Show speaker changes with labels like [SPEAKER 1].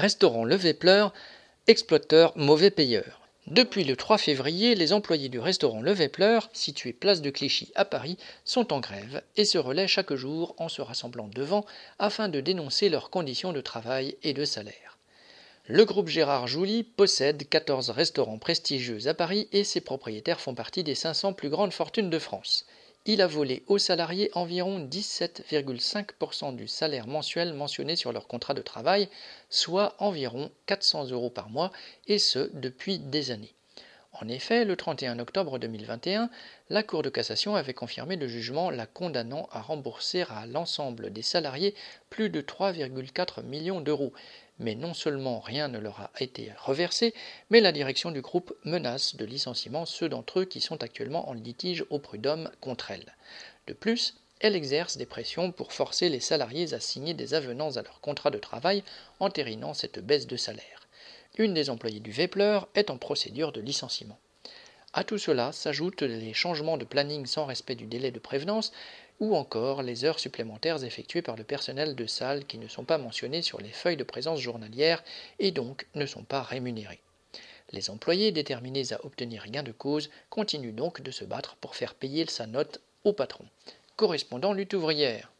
[SPEAKER 1] Restaurant Levé Pleur, exploiteur mauvais payeur. Depuis le 3 février, les employés du restaurant Levé Pleur, situé place de Clichy à Paris, sont en grève et se relaient chaque jour en se rassemblant devant afin de dénoncer leurs conditions de travail et de salaire. Le groupe Gérard Jouly possède 14 restaurants prestigieux à Paris et ses propriétaires font partie des 500 plus grandes fortunes de France il a volé aux salariés environ 17,5% du salaire mensuel mentionné sur leur contrat de travail, soit environ 400 euros par mois, et ce depuis des années. En effet, le 31 octobre 2021, la Cour de cassation avait confirmé le jugement la condamnant à rembourser à l'ensemble des salariés plus de 3,4 millions d'euros, mais non seulement rien ne leur a été reversé, mais la direction du groupe menace de licenciement ceux d'entre eux qui sont actuellement en litige au prud'homme contre elle. De plus, elle exerce des pressions pour forcer les salariés à signer des avenants à leur contrat de travail, entérinant cette baisse de salaire. Une des employées du Vépleur est en procédure de licenciement. À tout cela s'ajoutent les changements de planning sans respect du délai de prévenance ou encore les heures supplémentaires effectuées par le personnel de salle qui ne sont pas mentionnées sur les feuilles de présence journalière et donc ne sont pas rémunérées. Les employés déterminés à obtenir gain de cause continuent donc de se battre pour faire payer sa note au patron. Correspondant lutte ouvrière.